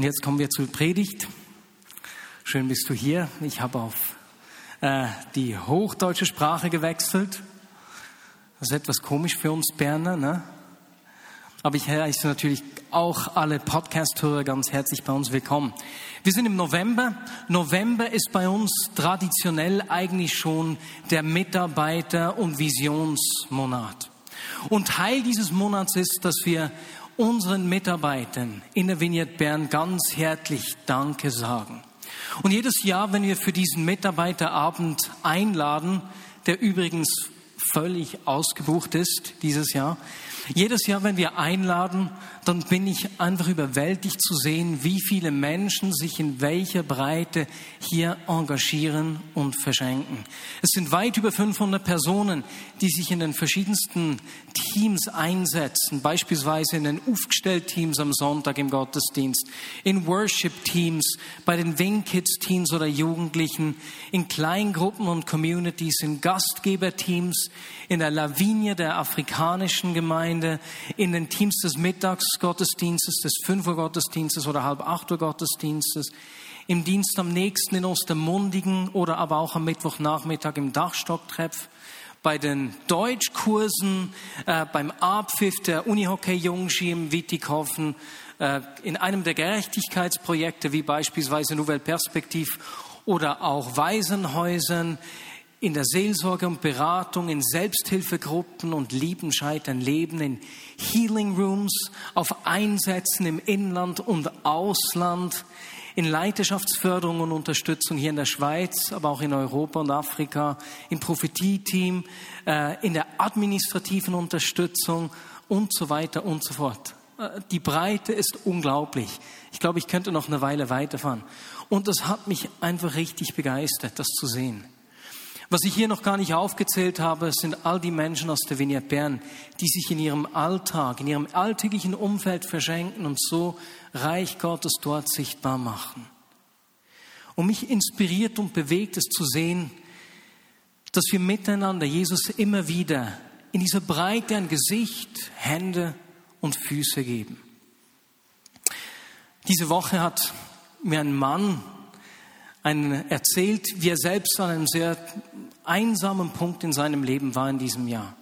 Und jetzt kommen wir zur Predigt. Schön bist du hier. Ich habe auf äh, die hochdeutsche Sprache gewechselt. Das ist etwas komisch für uns Berner, ne? Aber ich heiße natürlich auch alle Podcast-Hörer ganz herzlich bei uns willkommen. Wir sind im November. November ist bei uns traditionell eigentlich schon der Mitarbeiter- und Visionsmonat. Und Teil dieses Monats ist, dass wir unseren Mitarbeitern in der Vignette Bern ganz herzlich Danke sagen. Und jedes Jahr, wenn wir für diesen Mitarbeiterabend einladen, der übrigens völlig ausgebucht ist dieses Jahr, jedes Jahr, wenn wir einladen, dann bin ich einfach überwältigt zu sehen, wie viele Menschen sich in welcher Breite hier engagieren und verschenken. Es sind weit über 500 Personen, die sich in den verschiedensten Teams einsetzen, beispielsweise in den Aufgestellt-Teams am Sonntag im Gottesdienst, in Worship-Teams, bei den Wingkids-Teams oder Jugendlichen, in Kleingruppen und Communities, in Gastgeber-Teams, in der Lavinie der afrikanischen Gemeinde, in den Teams des Mittagsgottesdienstes, des 5 Uhr Gottesdienstes oder halb 8 Uhr Gottesdienstes, im Dienst am nächsten in Ostermundigen oder aber auch am Mittwochnachmittag im Dachstocktreff, bei den Deutschkursen, äh, beim Abpfiff der Unihockey Jungski im Wittighofen, äh, in einem der Gerechtigkeitsprojekte wie beispielsweise Nouvelle Perspektive oder auch Waisenhäusern, in der Seelsorge und Beratung, in Selbsthilfegruppen und Lieben scheitern Leben, in Healing Rooms, auf Einsätzen im Inland und Ausland, in Leiterschaftsförderung und Unterstützung hier in der Schweiz, aber auch in Europa und Afrika, im Prophetie-Team, äh, in der administrativen Unterstützung und so weiter und so fort. Äh, die Breite ist unglaublich. Ich glaube, ich könnte noch eine Weile weiterfahren. Und das hat mich einfach richtig begeistert, das zu sehen. Was ich hier noch gar nicht aufgezählt habe, sind all die Menschen aus der Vignette Bern, die sich in ihrem Alltag, in ihrem alltäglichen Umfeld verschenken und so Reich Gottes dort sichtbar machen. Und mich inspiriert und bewegt es zu sehen, dass wir miteinander Jesus immer wieder in dieser Breite ein Gesicht, Hände und Füße geben. Diese Woche hat mir ein Mann einen erzählt, wie er selbst an einem sehr einsamen Punkt in seinem Leben war in diesem Jahr.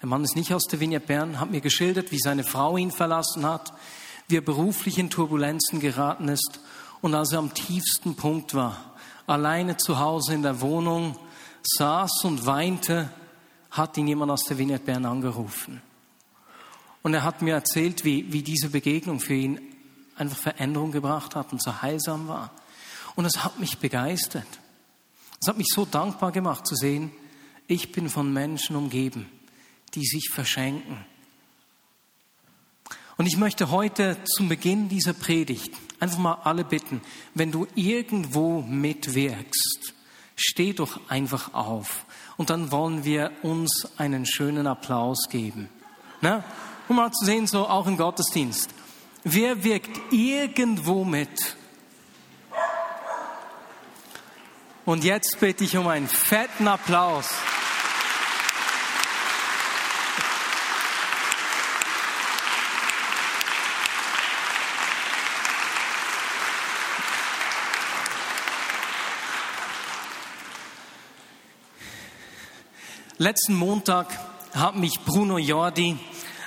Der Mann ist nicht aus der Vignette Bern, hat mir geschildert, wie seine Frau ihn verlassen hat, wie er beruflich in Turbulenzen geraten ist und als er am tiefsten Punkt war, alleine zu Hause in der Wohnung saß und weinte, hat ihn jemand aus der Vignette Bern angerufen. Und er hat mir erzählt, wie, wie diese Begegnung für ihn einfach Veränderung gebracht hat und so heilsam war. Und es hat mich begeistert. Es hat mich so dankbar gemacht zu sehen, ich bin von Menschen umgeben, die sich verschenken. Und ich möchte heute zum Beginn dieser Predigt einfach mal alle bitten, wenn du irgendwo mitwirkst, steh doch einfach auf. Und dann wollen wir uns einen schönen Applaus geben. Na? Um mal zu sehen, so auch im Gottesdienst. Wer wirkt irgendwo mit? Und jetzt bitte ich um einen fetten Applaus. Letzten Montag hat mich Bruno Jordi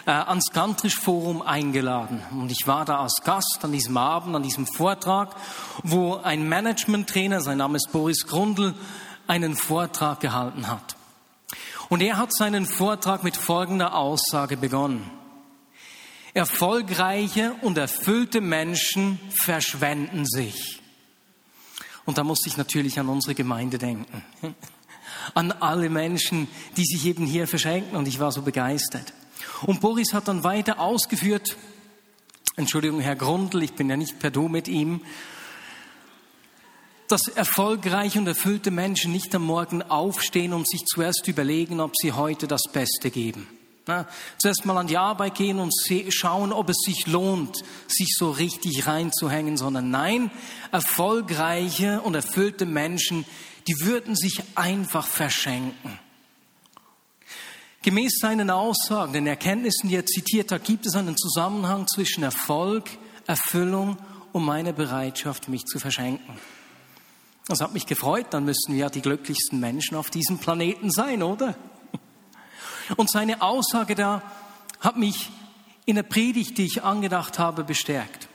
äh, ans Gantrisch Forum eingeladen. Und ich war da als Gast an diesem Abend, an diesem Vortrag, wo ein Management-Trainer, sein Name ist Boris Grundl, einen Vortrag gehalten hat. Und er hat seinen Vortrag mit folgender Aussage begonnen. Erfolgreiche und erfüllte Menschen verschwenden sich. Und da musste ich natürlich an unsere Gemeinde denken. An alle Menschen, die sich eben hier verschenken. Und ich war so begeistert. Und Boris hat dann weiter ausgeführt, Entschuldigung, Herr Grundl, ich bin ja nicht per Du mit ihm, dass erfolgreiche und erfüllte Menschen nicht am Morgen aufstehen und sich zuerst überlegen, ob sie heute das Beste geben. Na, zuerst mal an die Arbeit gehen und schauen, ob es sich lohnt, sich so richtig reinzuhängen, sondern nein, erfolgreiche und erfüllte Menschen, die würden sich einfach verschenken. Gemäß seinen Aussagen, den Erkenntnissen, die er zitiert hat, gibt es einen Zusammenhang zwischen Erfolg, Erfüllung um meine Bereitschaft, mich zu verschenken. Das hat mich gefreut, dann müssten wir ja die glücklichsten Menschen auf diesem Planeten sein, oder? Und seine Aussage da hat mich in der Predigt, die ich angedacht habe, bestärkt.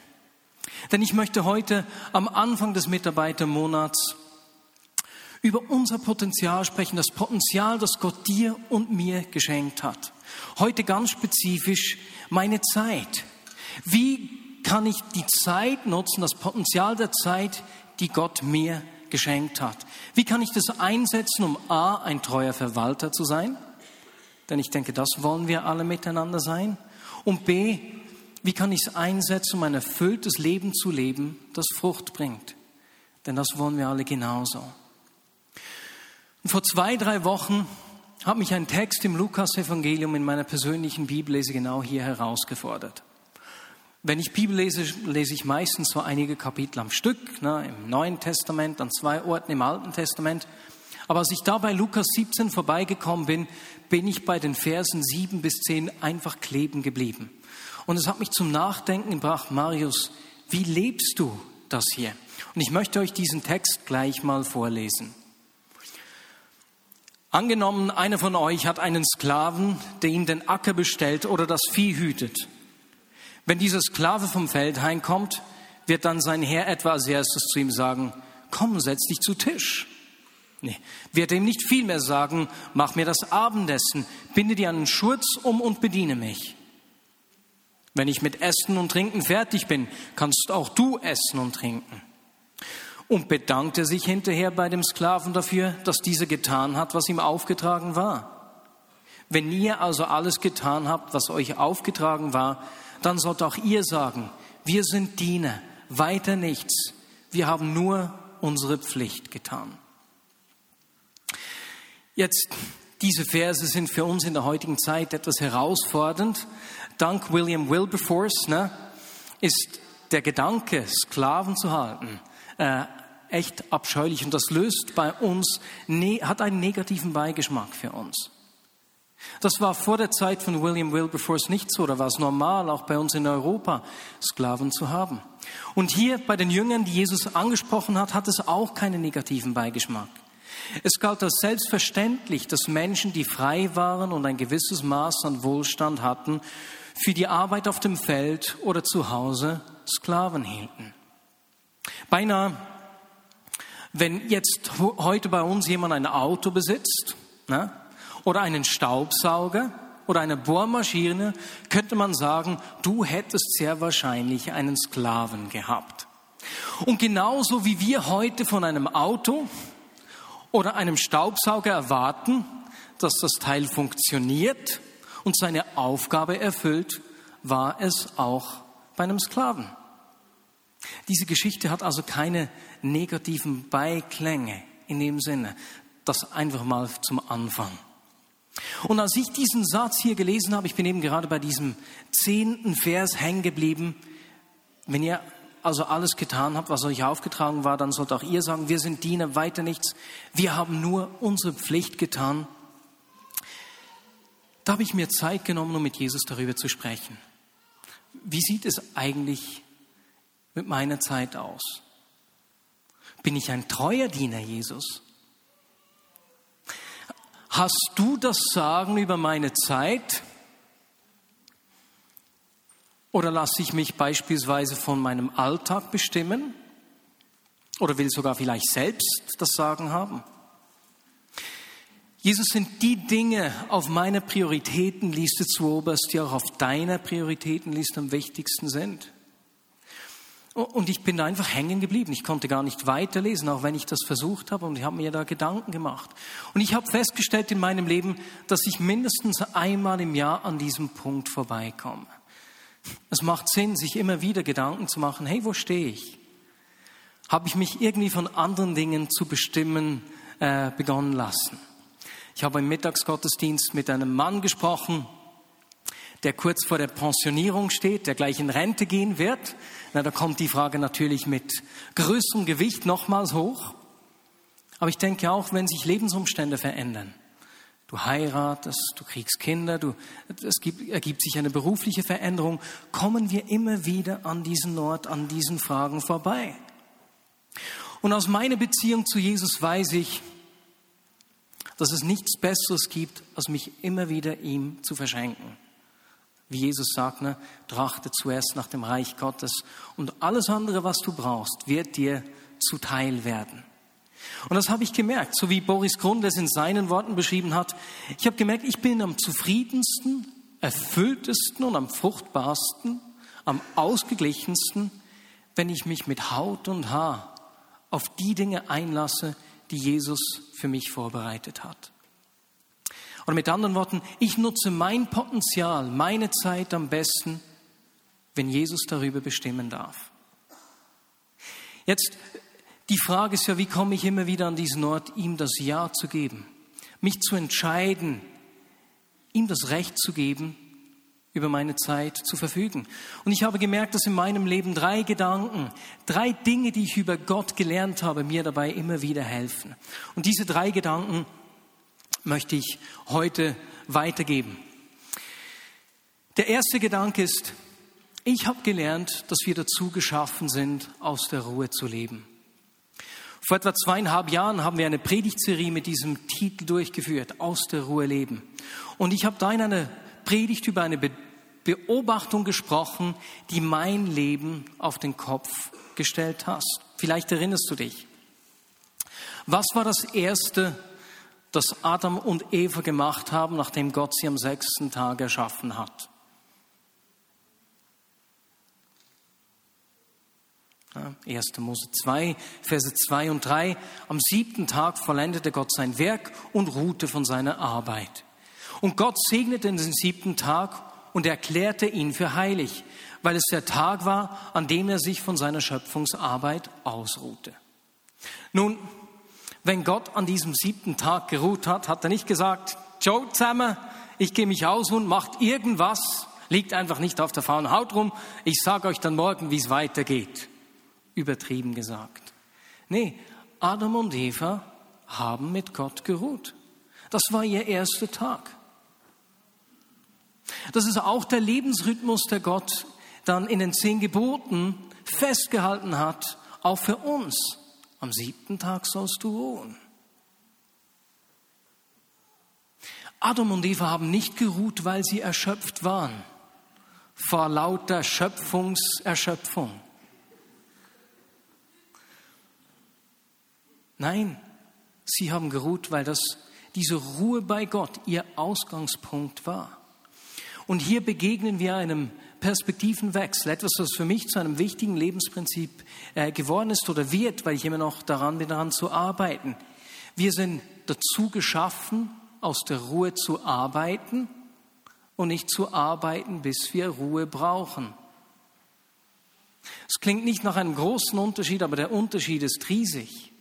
Denn ich möchte heute am Anfang des Mitarbeitermonats über unser Potenzial sprechen, das Potenzial, das Gott dir und mir geschenkt hat. Heute ganz spezifisch meine Zeit. Wie kann ich die Zeit nutzen, das Potenzial der Zeit, die Gott mir geschenkt hat? Wie kann ich das einsetzen, um A, ein treuer Verwalter zu sein? Denn ich denke, das wollen wir alle miteinander sein. Und B, wie kann ich es einsetzen, um ein erfülltes Leben zu leben, das Frucht bringt? Denn das wollen wir alle genauso. Und vor zwei, drei Wochen hat mich ein Text im Lukas-Evangelium in meiner persönlichen Bibellese genau hier herausgefordert. Wenn ich Bibel lese, lese ich meistens so einige Kapitel am Stück, ne, im Neuen Testament, an zwei Orten im Alten Testament. Aber als ich da bei Lukas 17 vorbeigekommen bin, bin ich bei den Versen 7 bis 10 einfach kleben geblieben. Und es hat mich zum Nachdenken gebracht, Marius, wie lebst du das hier? Und ich möchte euch diesen Text gleich mal vorlesen. Angenommen, einer von euch hat einen Sklaven, der ihm den Acker bestellt oder das Vieh hütet. Wenn dieser Sklave vom Feld heimkommt, wird dann sein Herr etwa als erstes zu ihm sagen, komm, setz dich zu Tisch. Nee, wird ihm nicht viel mehr sagen, mach mir das Abendessen, binde dir einen Schurz um und bediene mich. Wenn ich mit Essen und Trinken fertig bin, kannst auch du essen und trinken und bedankte sich hinterher bei dem Sklaven dafür, dass dieser getan hat, was ihm aufgetragen war. Wenn ihr also alles getan habt, was euch aufgetragen war, dann sollt auch ihr sagen, wir sind Diener, weiter nichts, wir haben nur unsere Pflicht getan. Jetzt, diese Verse sind für uns in der heutigen Zeit etwas herausfordernd. Dank William Wilberforce ne, ist der Gedanke, Sklaven zu halten, äh, echt abscheulich und das löst bei uns, ne, hat einen negativen Beigeschmack für uns. Das war vor der Zeit von William Wilberforce nicht so, da war es normal, auch bei uns in Europa, Sklaven zu haben. Und hier bei den Jüngern, die Jesus angesprochen hat, hat es auch keinen negativen Beigeschmack. Es galt als selbstverständlich, dass Menschen, die frei waren und ein gewisses Maß an Wohlstand hatten, für die Arbeit auf dem Feld oder zu Hause Sklaven hielten. Beinahe wenn jetzt heute bei uns jemand ein Auto besitzt ne, oder einen Staubsauger oder eine Bohrmaschine, könnte man sagen, du hättest sehr wahrscheinlich einen Sklaven gehabt. Und genauso wie wir heute von einem Auto oder einem Staubsauger erwarten, dass das Teil funktioniert und seine Aufgabe erfüllt, war es auch bei einem Sklaven. Diese Geschichte hat also keine negativen Beiklänge in dem Sinne. Das einfach mal zum Anfang. Und als ich diesen Satz hier gelesen habe, ich bin eben gerade bei diesem zehnten Vers hängen geblieben, wenn ihr also alles getan habt, was euch aufgetragen war, dann sollt auch ihr sagen, wir sind Diener, weiter nichts. Wir haben nur unsere Pflicht getan. Da habe ich mir Zeit genommen, um mit Jesus darüber zu sprechen. Wie sieht es eigentlich mit meiner Zeit aus? Bin ich ein treuer Diener, Jesus? Hast du das Sagen über meine Zeit? Oder lasse ich mich beispielsweise von meinem Alltag bestimmen? Oder will sogar vielleicht selbst das Sagen haben? Jesus sind die Dinge auf meiner Prioritätenliste zu oberst, die auch auf deiner Prioritätenliste am wichtigsten sind. Und ich bin einfach hängen geblieben. Ich konnte gar nicht weiterlesen, auch wenn ich das versucht habe und ich habe mir da Gedanken gemacht. Und ich habe festgestellt in meinem Leben, dass ich mindestens einmal im Jahr an diesem Punkt vorbeikomme. Es macht Sinn, sich immer wieder Gedanken zu machen, hey, wo stehe ich? Habe ich mich irgendwie von anderen Dingen zu bestimmen äh, begonnen lassen? Ich habe im Mittagsgottesdienst mit einem Mann gesprochen, der kurz vor der Pensionierung steht, der gleich in Rente gehen wird. Na, da kommt die Frage natürlich mit größerem Gewicht nochmals hoch. Aber ich denke auch, wenn sich Lebensumstände verändern, du heiratest, du kriegst Kinder, du, es gibt, ergibt sich eine berufliche Veränderung, kommen wir immer wieder an diesen Ort, an diesen Fragen vorbei. Und aus meiner Beziehung zu Jesus weiß ich, dass es nichts Besseres gibt, als mich immer wieder ihm zu verschenken. Wie Jesus sagt, ne, trachte zuerst nach dem Reich Gottes und alles andere, was du brauchst, wird dir zuteil werden. Und das habe ich gemerkt, so wie Boris Grund es in seinen Worten beschrieben hat. Ich habe gemerkt, ich bin am zufriedensten, erfülltesten und am fruchtbarsten, am ausgeglichensten, wenn ich mich mit Haut und Haar auf die Dinge einlasse, die Jesus für mich vorbereitet hat. Oder mit anderen Worten, ich nutze mein Potenzial, meine Zeit am besten, wenn Jesus darüber bestimmen darf. Jetzt, die Frage ist ja, wie komme ich immer wieder an diesen Ort, ihm das Ja zu geben, mich zu entscheiden, ihm das Recht zu geben, über meine Zeit zu verfügen. Und ich habe gemerkt, dass in meinem Leben drei Gedanken, drei Dinge, die ich über Gott gelernt habe, mir dabei immer wieder helfen. Und diese drei Gedanken möchte ich heute weitergeben. Der erste Gedanke ist, ich habe gelernt, dass wir dazu geschaffen sind, aus der Ruhe zu leben. Vor etwa zweieinhalb Jahren haben wir eine Predigtserie mit diesem Titel durchgeführt, aus der Ruhe leben. Und ich habe da in einer Predigt über eine Be Beobachtung gesprochen, die mein Leben auf den Kopf gestellt hat. Vielleicht erinnerst du dich. Was war das Erste, das Adam und Eva gemacht haben, nachdem Gott sie am sechsten Tag erschaffen hat? Ja, 1. Mose 2, Verse 2 und 3. Am siebten Tag vollendete Gott sein Werk und ruhte von seiner Arbeit. Und Gott segnete den siebten Tag und erklärte ihn für heilig, weil es der Tag war, an dem er sich von seiner Schöpfungsarbeit ausruhte. Nun, wenn Gott an diesem siebten Tag geruht hat, hat er nicht gesagt, Joe zusammen, ich gehe mich aus und macht irgendwas, liegt einfach nicht auf der faulen Haut rum, ich sage euch dann morgen, wie es weitergeht. Übertrieben gesagt. Nee, Adam und Eva haben mit Gott geruht. Das war ihr erster Tag. Das ist auch der Lebensrhythmus, der Gott dann in den zehn Geboten festgehalten hat, auch für uns. Am siebten Tag sollst du ruhen. Adam und Eva haben nicht geruht, weil sie erschöpft waren vor lauter Schöpfungserschöpfung. Nein, sie haben geruht, weil das diese Ruhe bei Gott ihr Ausgangspunkt war. Und hier begegnen wir einem Perspektivenwechsel, etwas, was für mich zu einem wichtigen Lebensprinzip äh, geworden ist oder wird, weil ich immer noch daran bin, daran zu arbeiten. Wir sind dazu geschaffen, aus der Ruhe zu arbeiten und nicht zu arbeiten, bis wir Ruhe brauchen. Es klingt nicht nach einem großen Unterschied, aber der Unterschied ist riesig.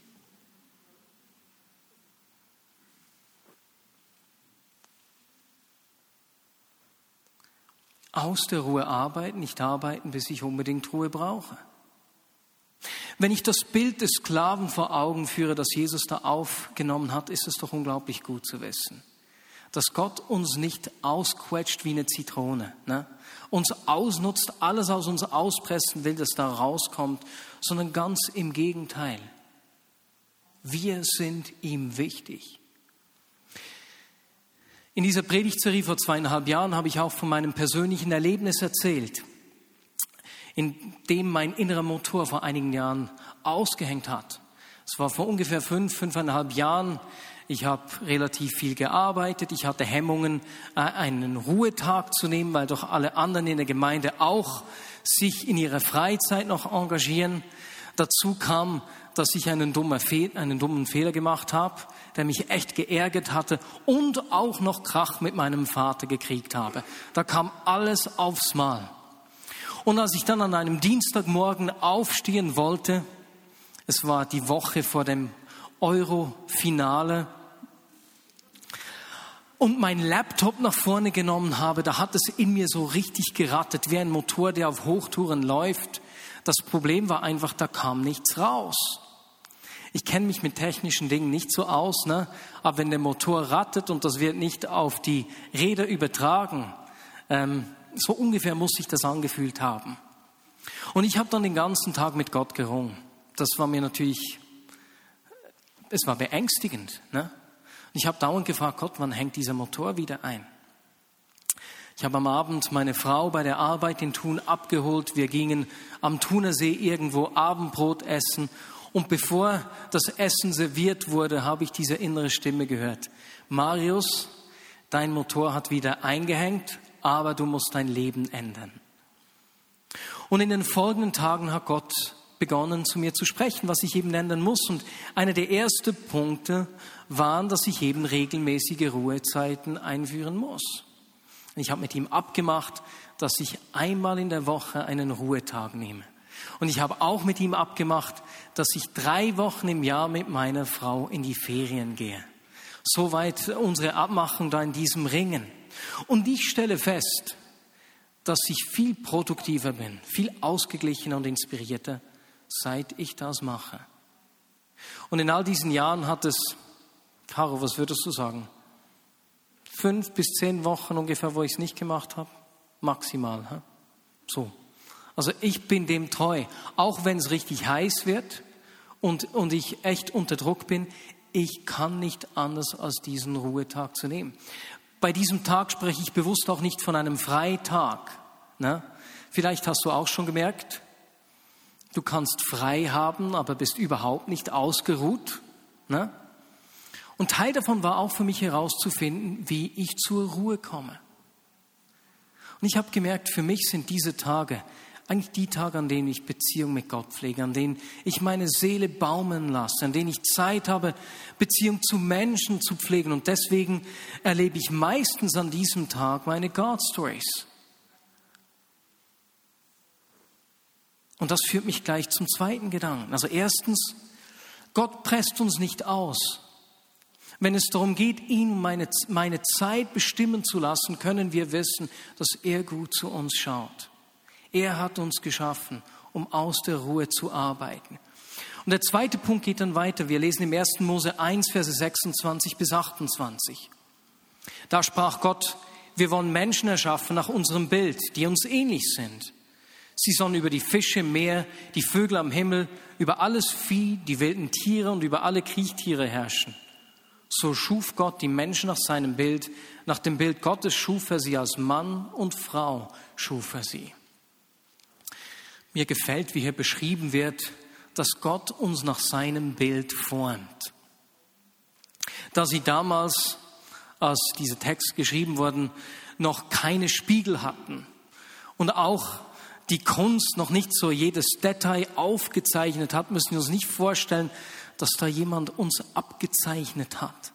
Aus der Ruhe arbeiten, nicht arbeiten, bis ich unbedingt Ruhe brauche. Wenn ich das Bild des Sklaven vor Augen führe, das Jesus da aufgenommen hat, ist es doch unglaublich gut zu wissen, dass Gott uns nicht ausquetscht wie eine Zitrone, ne? uns ausnutzt, alles aus uns auspressen will, das da rauskommt, sondern ganz im Gegenteil. Wir sind ihm wichtig. In dieser Predigtserie vor zweieinhalb Jahren habe ich auch von meinem persönlichen Erlebnis erzählt, in dem mein innerer Motor vor einigen Jahren ausgehängt hat. Es war vor ungefähr fünf, fünfeinhalb Jahren. Ich habe relativ viel gearbeitet. Ich hatte Hemmungen, äh, einen Ruhetag zu nehmen, weil doch alle anderen in der Gemeinde auch sich in ihrer Freizeit noch engagieren. Dazu kam, dass ich einen dummen, einen dummen Fehler gemacht habe der mich echt geärgert hatte und auch noch Krach mit meinem Vater gekriegt habe. Da kam alles aufs Mal. Und als ich dann an einem Dienstagmorgen aufstehen wollte, es war die Woche vor dem Euro-Finale, und mein Laptop nach vorne genommen habe, da hat es in mir so richtig gerattet, wie ein Motor, der auf Hochtouren läuft. Das Problem war einfach, da kam nichts raus. Ich kenne mich mit technischen Dingen nicht so aus, ne? aber wenn der Motor rattet und das wird nicht auf die Räder übertragen, ähm, so ungefähr muss sich das angefühlt haben. Und ich habe dann den ganzen Tag mit Gott gerungen. Das war mir natürlich, es war beängstigend. Ne? Ich habe dauernd gefragt, Gott, wann hängt dieser Motor wieder ein? Ich habe am Abend meine Frau bei der Arbeit in Thun abgeholt. Wir gingen am Thunersee irgendwo Abendbrot essen und bevor das Essen serviert wurde, habe ich diese innere Stimme gehört. Marius, dein Motor hat wieder eingehängt, aber du musst dein Leben ändern. Und in den folgenden Tagen hat Gott begonnen, zu mir zu sprechen, was ich eben ändern muss. Und einer der ersten Punkte waren, dass ich eben regelmäßige Ruhezeiten einführen muss. Ich habe mit ihm abgemacht, dass ich einmal in der Woche einen Ruhetag nehme. Und ich habe auch mit ihm abgemacht, dass ich drei Wochen im Jahr mit meiner Frau in die Ferien gehe. Soweit unsere Abmachung da in diesem Ringen. Und ich stelle fest, dass ich viel produktiver bin, viel ausgeglichener und inspirierter, seit ich das mache. Und in all diesen Jahren hat es, Caro, was würdest du sagen? Fünf bis zehn Wochen ungefähr, wo ich es nicht gemacht habe? Maximal. So. Also ich bin dem treu. Auch wenn es richtig heiß wird und, und ich echt unter Druck bin, ich kann nicht anders als diesen Ruhetag zu nehmen. Bei diesem Tag spreche ich bewusst auch nicht von einem Freitag. Ne? Vielleicht hast du auch schon gemerkt, du kannst frei haben, aber bist überhaupt nicht ausgeruht. Ne? Und Teil davon war auch für mich herauszufinden, wie ich zur Ruhe komme. Und ich habe gemerkt, für mich sind diese Tage eigentlich die Tage, an denen ich Beziehung mit Gott pflege, an denen ich meine Seele baumeln lasse, an denen ich Zeit habe, Beziehung zu Menschen zu pflegen. Und deswegen erlebe ich meistens an diesem Tag meine God Stories. Und das führt mich gleich zum zweiten Gedanken. Also erstens, Gott presst uns nicht aus. Wenn es darum geht, ihn meine, meine Zeit bestimmen zu lassen, können wir wissen, dass er gut zu uns schaut. Er hat uns geschaffen, um aus der Ruhe zu arbeiten. Und der zweite Punkt geht dann weiter. Wir lesen im 1. Mose 1, Verse 26 bis 28. Da sprach Gott, wir wollen Menschen erschaffen nach unserem Bild, die uns ähnlich sind. Sie sollen über die Fische im Meer, die Vögel am Himmel, über alles Vieh, die wilden Tiere und über alle Kriechtiere herrschen. So schuf Gott die Menschen nach seinem Bild. Nach dem Bild Gottes schuf er sie als Mann und Frau, schuf er sie. Mir gefällt, wie hier beschrieben wird, dass Gott uns nach seinem Bild formt. Da sie damals, als dieser Text geschrieben wurden, noch keine Spiegel hatten und auch die Kunst noch nicht so jedes Detail aufgezeichnet hat, müssen wir uns nicht vorstellen, dass da jemand uns abgezeichnet hat.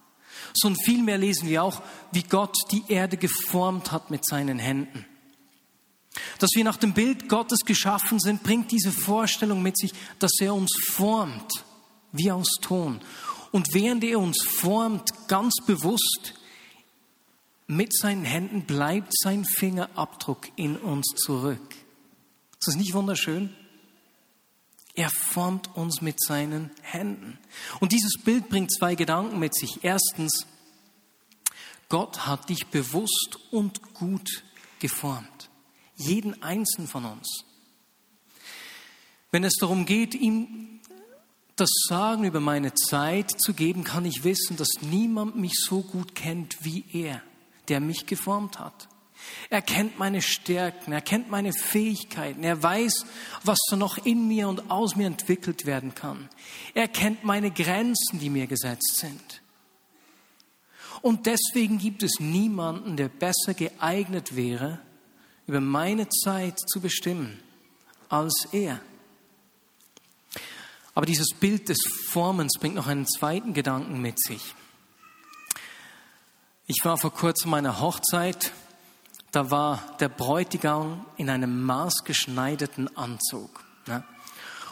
Sondern vielmehr lesen wir auch, wie Gott die Erde geformt hat mit seinen Händen. Dass wir nach dem Bild Gottes geschaffen sind, bringt diese Vorstellung mit sich, dass er uns formt, wie aus Ton. Und während er uns formt, ganz bewusst, mit seinen Händen bleibt sein Fingerabdruck in uns zurück. Ist das nicht wunderschön? Er formt uns mit seinen Händen. Und dieses Bild bringt zwei Gedanken mit sich. Erstens, Gott hat dich bewusst und gut geformt jeden einzelnen von uns. Wenn es darum geht, ihm das Sagen über meine Zeit zu geben, kann ich wissen, dass niemand mich so gut kennt wie er, der mich geformt hat. Er kennt meine Stärken, er kennt meine Fähigkeiten, er weiß, was da noch in mir und aus mir entwickelt werden kann. Er kennt meine Grenzen, die mir gesetzt sind. Und deswegen gibt es niemanden, der besser geeignet wäre, über meine Zeit zu bestimmen als er. Aber dieses Bild des Formens bringt noch einen zweiten Gedanken mit sich. Ich war vor kurzem meiner Hochzeit, da war der Bräutigam in einem maßgeschneiderten Anzug. Ne?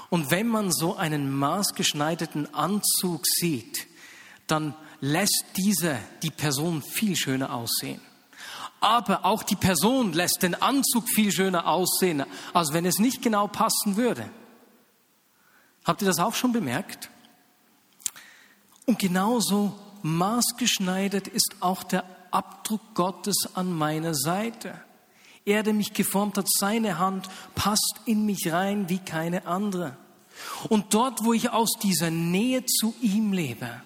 Und wenn man so einen maßgeschneiderten Anzug sieht, dann lässt dieser die Person viel schöner aussehen aber auch die Person lässt den Anzug viel schöner aussehen, als wenn es nicht genau passen würde. Habt ihr das auch schon bemerkt? Und genauso maßgeschneidert ist auch der Abdruck Gottes an meiner Seite. Er, der mich geformt hat, seine Hand passt in mich rein wie keine andere. Und dort, wo ich aus dieser Nähe zu ihm lebe,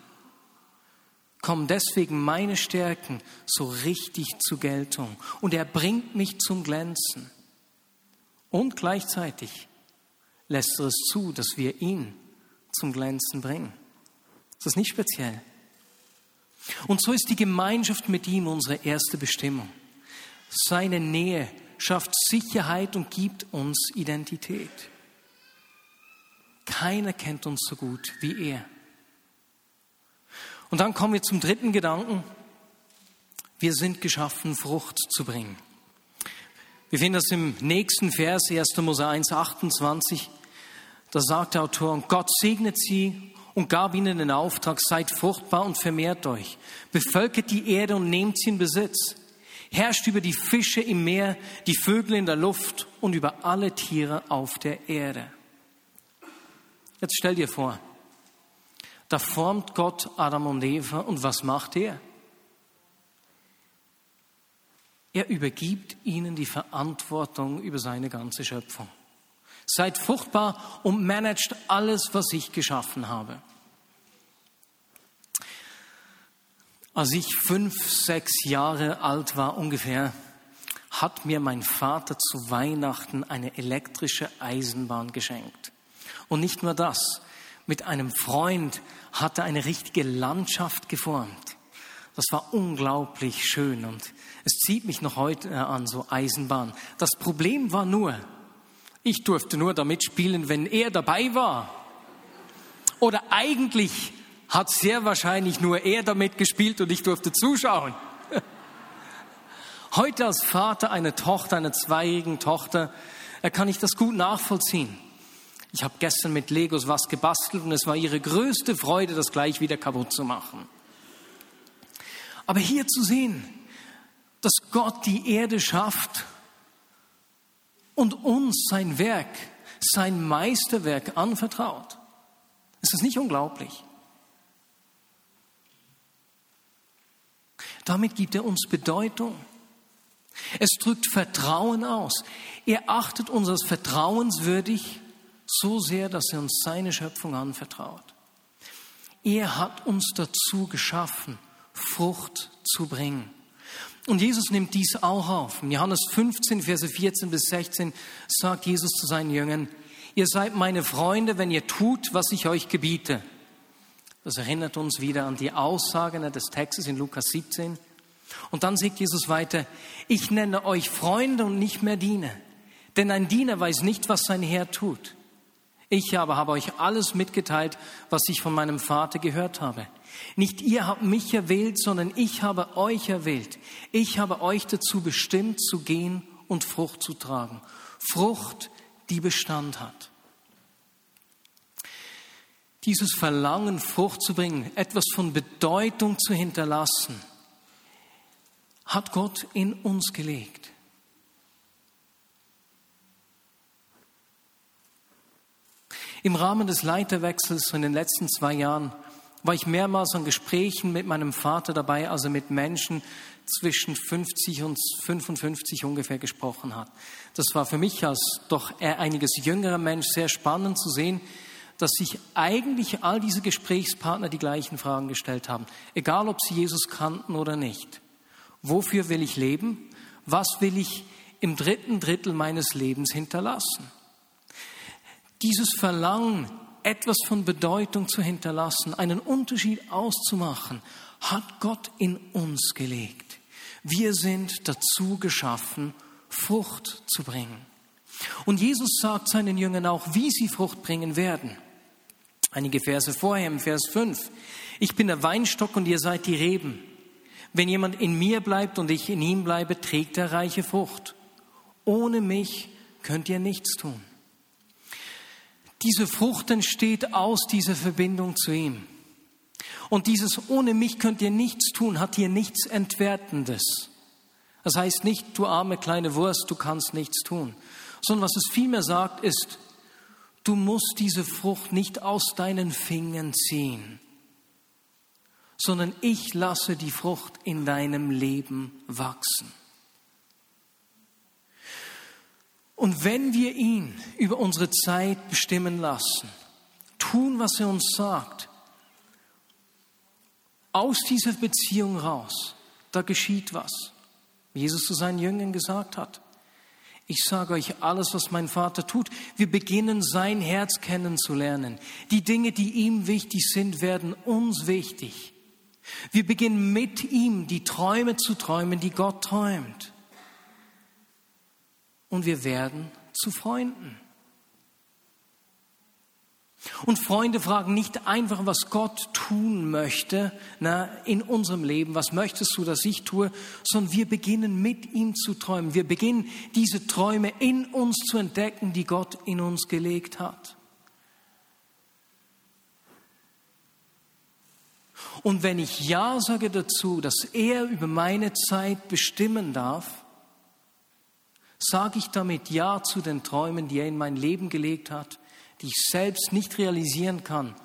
kommen deswegen meine Stärken so richtig zur Geltung. Und er bringt mich zum Glänzen. Und gleichzeitig lässt er es zu, dass wir ihn zum Glänzen bringen. Ist das nicht speziell? Und so ist die Gemeinschaft mit ihm unsere erste Bestimmung. Seine Nähe schafft Sicherheit und gibt uns Identität. Keiner kennt uns so gut wie er. Und dann kommen wir zum dritten Gedanken. Wir sind geschaffen, Frucht zu bringen. Wir finden das im nächsten Vers, 1. Mose 1, 28. Da sagt der Autor, Gott segnet sie und gab ihnen den Auftrag, seid fruchtbar und vermehrt euch, bevölkert die Erde und nehmt sie in Besitz, herrscht über die Fische im Meer, die Vögel in der Luft und über alle Tiere auf der Erde. Jetzt stell dir vor, da formt Gott Adam und Eva und was macht er? Er übergibt ihnen die Verantwortung über seine ganze Schöpfung. Seid fruchtbar und managt alles, was ich geschaffen habe. Als ich fünf, sechs Jahre alt war ungefähr, hat mir mein Vater zu Weihnachten eine elektrische Eisenbahn geschenkt. Und nicht nur das, mit einem Freund hat er eine richtige Landschaft geformt. Das war unglaublich schön und es zieht mich noch heute an, so Eisenbahn. Das Problem war nur, ich durfte nur damit spielen, wenn er dabei war. Oder eigentlich hat sehr wahrscheinlich nur er damit gespielt und ich durfte zuschauen. Heute als Vater einer Tochter, einer zweijährigen Tochter, äh, kann ich das gut nachvollziehen. Ich habe gestern mit Legos was gebastelt und es war ihre größte Freude, das gleich wieder kaputt zu machen. Aber hier zu sehen, dass Gott die Erde schafft und uns sein Werk, sein Meisterwerk anvertraut. Ist das nicht unglaublich? Damit gibt er uns Bedeutung. Es drückt Vertrauen aus. Er achtet uns als vertrauenswürdig so sehr, dass er uns seine Schöpfung anvertraut. Er hat uns dazu geschaffen, Frucht zu bringen. Und Jesus nimmt dies auch auf. In Johannes 15, Verse 14 bis 16 sagt Jesus zu seinen Jüngern, ihr seid meine Freunde, wenn ihr tut, was ich euch gebiete. Das erinnert uns wieder an die Aussagen des Textes in Lukas 17. Und dann sagt Jesus weiter, ich nenne euch Freunde und nicht mehr Diener. Denn ein Diener weiß nicht, was sein Herr tut. Ich aber habe euch alles mitgeteilt, was ich von meinem Vater gehört habe. Nicht ihr habt mich erwählt, sondern ich habe euch erwählt. Ich habe euch dazu bestimmt, zu gehen und Frucht zu tragen. Frucht, die Bestand hat. Dieses Verlangen, Frucht zu bringen, etwas von Bedeutung zu hinterlassen, hat Gott in uns gelegt. Im Rahmen des Leiterwechsels in den letzten zwei Jahren war ich mehrmals an Gesprächen mit meinem Vater dabei, also mit Menschen zwischen 50 und 55 ungefähr gesprochen hat. Das war für mich als doch eher einiges jüngerer Mensch sehr spannend zu sehen, dass sich eigentlich all diese Gesprächspartner die gleichen Fragen gestellt haben, egal ob sie Jesus kannten oder nicht. Wofür will ich leben? Was will ich im dritten Drittel meines Lebens hinterlassen? Dieses Verlangen, etwas von Bedeutung zu hinterlassen, einen Unterschied auszumachen, hat Gott in uns gelegt. Wir sind dazu geschaffen, Frucht zu bringen. Und Jesus sagt seinen Jüngern auch, wie sie Frucht bringen werden. Einige Verse vorher, im Vers 5. Ich bin der Weinstock und ihr seid die Reben. Wenn jemand in mir bleibt und ich in ihm bleibe, trägt er reiche Frucht. Ohne mich könnt ihr nichts tun. Diese Frucht entsteht aus dieser Verbindung zu ihm. Und dieses ohne mich könnt ihr nichts tun, hat hier nichts Entwertendes. Das heißt nicht, du arme kleine Wurst, du kannst nichts tun, sondern was es vielmehr sagt, ist, du musst diese Frucht nicht aus deinen Fingern ziehen. sondern ich lasse die Frucht in deinem Leben wachsen. Und wenn wir ihn über unsere Zeit bestimmen lassen, tun, was er uns sagt, aus dieser Beziehung raus, da geschieht was. Wie Jesus zu seinen Jüngern gesagt hat. Ich sage euch alles, was mein Vater tut. Wir beginnen sein Herz kennenzulernen. Die Dinge, die ihm wichtig sind, werden uns wichtig. Wir beginnen mit ihm die Träume zu träumen, die Gott träumt. Und wir werden zu Freunden. Und Freunde fragen nicht einfach, was Gott tun möchte na, in unserem Leben, was möchtest du, dass ich tue, sondern wir beginnen mit ihm zu träumen. Wir beginnen diese Träume in uns zu entdecken, die Gott in uns gelegt hat. Und wenn ich Ja sage dazu, dass er über meine Zeit bestimmen darf, sage ich damit Ja zu den Träumen, die er in mein Leben gelegt hat, die ich selbst nicht realisieren kann,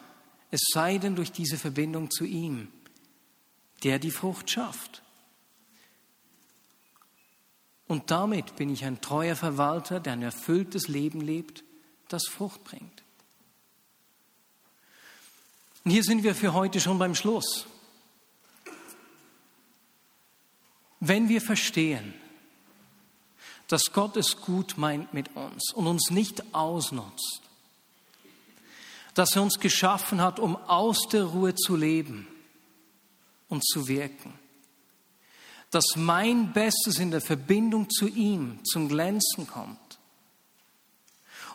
es sei denn durch diese Verbindung zu ihm, der die Frucht schafft. Und damit bin ich ein treuer Verwalter, der ein erfülltes Leben lebt, das Frucht bringt. Und hier sind wir für heute schon beim Schluss. Wenn wir verstehen, dass Gott es gut meint mit uns und uns nicht ausnutzt, dass er uns geschaffen hat, um aus der Ruhe zu leben und zu wirken. Dass mein Bestes in der Verbindung zu ihm zum Glänzen kommt.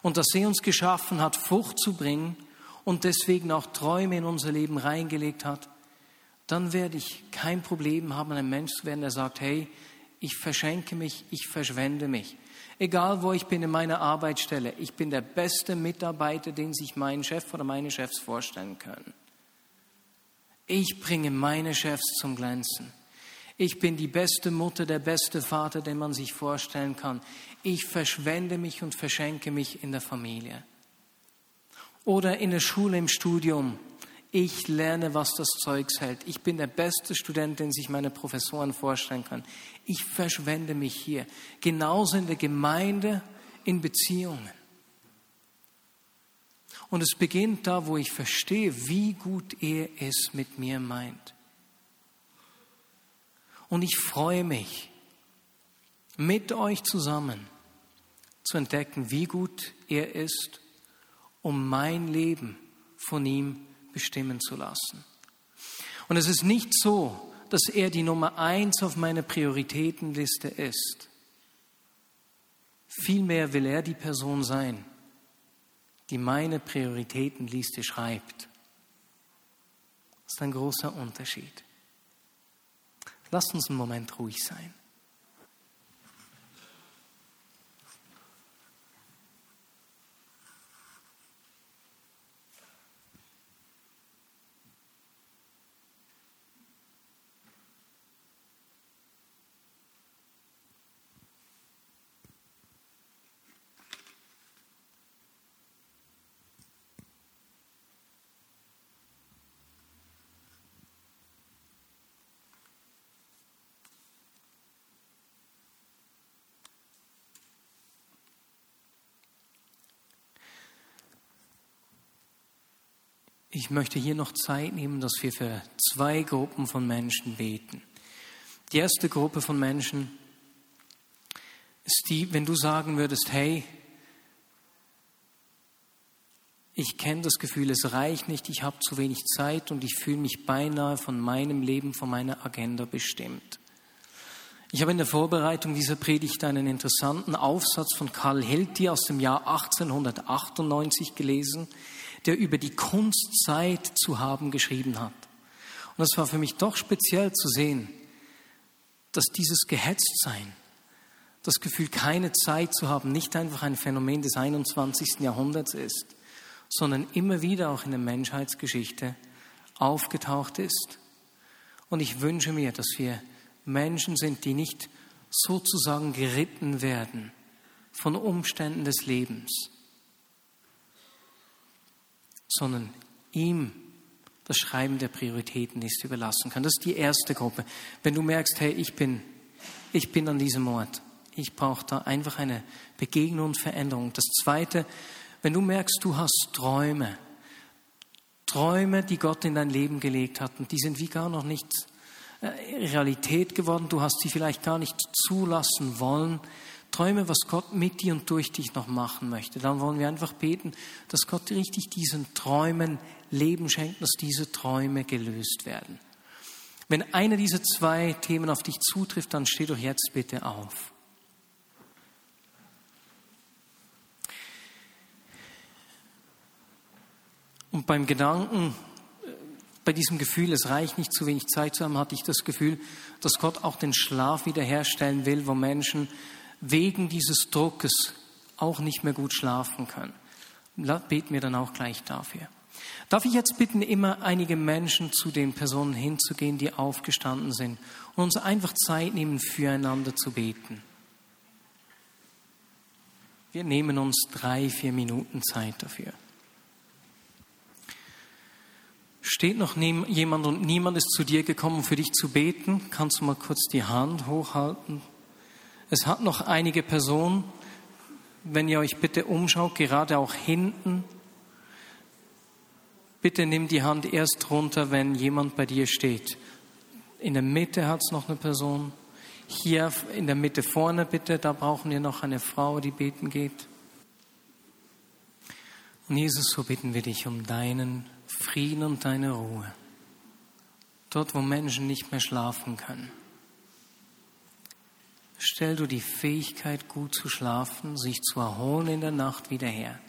Und dass er uns geschaffen hat, Frucht zu bringen und deswegen auch Träume in unser Leben reingelegt hat, dann werde ich kein Problem haben, ein Mensch zu werden, der sagt, hey, ich verschenke mich, ich verschwende mich. Egal wo ich bin in meiner Arbeitsstelle, ich bin der beste Mitarbeiter, den sich mein Chef oder meine Chefs vorstellen können. Ich bringe meine Chefs zum Glänzen. Ich bin die beste Mutter, der beste Vater, den man sich vorstellen kann. Ich verschwende mich und verschenke mich in der Familie. Oder in der Schule, im Studium. Ich lerne, was das Zeugs hält. Ich bin der beste Student, den sich meine Professoren vorstellen können ich verschwende mich hier. Genauso in der Gemeinde, in Beziehungen. Und es beginnt da, wo ich verstehe, wie gut er es mit mir meint. Und ich freue mich, mit euch zusammen zu entdecken, wie gut er ist, um mein Leben von ihm bestimmen zu lassen. Und es ist nicht so, dass er die Nummer eins auf meiner Prioritätenliste ist. Vielmehr will er die Person sein, die meine Prioritätenliste schreibt. Das ist ein großer Unterschied. Lasst uns einen Moment ruhig sein. Ich möchte hier noch Zeit nehmen, dass wir für zwei Gruppen von Menschen beten. Die erste Gruppe von Menschen ist die, wenn du sagen würdest, hey, ich kenne das Gefühl, es reicht nicht, ich habe zu wenig Zeit und ich fühle mich beinahe von meinem Leben, von meiner Agenda bestimmt. Ich habe in der Vorbereitung dieser Predigt einen interessanten Aufsatz von Karl Hilti aus dem Jahr 1898 gelesen, der über die Kunst Zeit zu haben geschrieben hat. Und es war für mich doch speziell zu sehen, dass dieses Gehetztsein, das Gefühl, keine Zeit zu haben, nicht einfach ein Phänomen des 21. Jahrhunderts ist, sondern immer wieder auch in der Menschheitsgeschichte aufgetaucht ist. Und ich wünsche mir, dass wir Menschen sind, die nicht sozusagen geritten werden von Umständen des Lebens, sondern ihm das Schreiben der Prioritätenliste überlassen kann. Das ist die erste Gruppe. Wenn du merkst, hey, ich bin, ich bin an diesem Ort. Ich brauche da einfach eine Begegnung und Veränderung. Das zweite, wenn du merkst, du hast Träume, Träume, die Gott in dein Leben gelegt hat und die sind wie gar noch nicht äh, Realität geworden, du hast sie vielleicht gar nicht zulassen wollen, Träume, was Gott mit dir und durch dich noch machen möchte, dann wollen wir einfach beten, dass Gott richtig diesen Träumen Leben schenkt, dass diese Träume gelöst werden. Wenn einer dieser zwei Themen auf dich zutrifft, dann steh doch jetzt bitte auf. Und beim Gedanken, äh, bei diesem Gefühl, es reicht nicht zu wenig Zeit zu haben, hatte ich das Gefühl, dass Gott auch den Schlaf wiederherstellen will, wo Menschen wegen dieses Druckes auch nicht mehr gut schlafen können. Beten wir dann auch gleich dafür. Darf ich jetzt bitten, immer einige Menschen zu den Personen hinzugehen, die aufgestanden sind und uns einfach Zeit nehmen, füreinander zu beten? Wir nehmen uns drei, vier Minuten Zeit dafür. Steht noch jemand und niemand ist zu dir gekommen, um für dich zu beten? Kannst du mal kurz die Hand hochhalten? Es hat noch einige Personen, wenn ihr euch bitte umschaut, gerade auch hinten. Bitte nimm die Hand erst runter, wenn jemand bei dir steht. In der Mitte hat es noch eine Person. Hier in der Mitte vorne bitte, da brauchen wir noch eine Frau, die beten geht. Und Jesus, so bitten wir dich um deinen Frieden und deine Ruhe. Dort, wo Menschen nicht mehr schlafen können. Stell du die Fähigkeit, gut zu schlafen, sich zu erholen in der Nacht wieder her.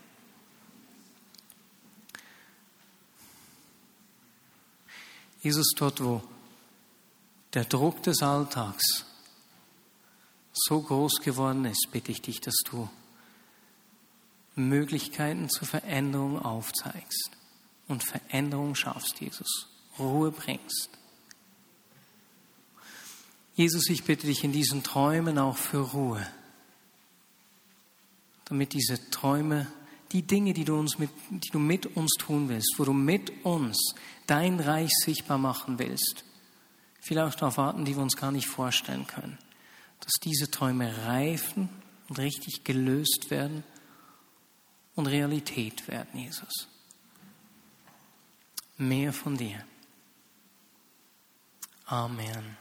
Jesus, dort, wo der Druck des Alltags so groß geworden ist, bitte ich dich, dass du Möglichkeiten zur Veränderung aufzeigst und Veränderung schaffst, Jesus. Ruhe bringst. Jesus, ich bitte dich in diesen Träumen auch für Ruhe, damit diese Träume, die Dinge, die du, uns mit, die du mit uns tun willst, wo du mit uns dein Reich sichtbar machen willst, vielleicht auf Arten, die wir uns gar nicht vorstellen können, dass diese Träume reifen und richtig gelöst werden und Realität werden, Jesus mehr von dir. Amen.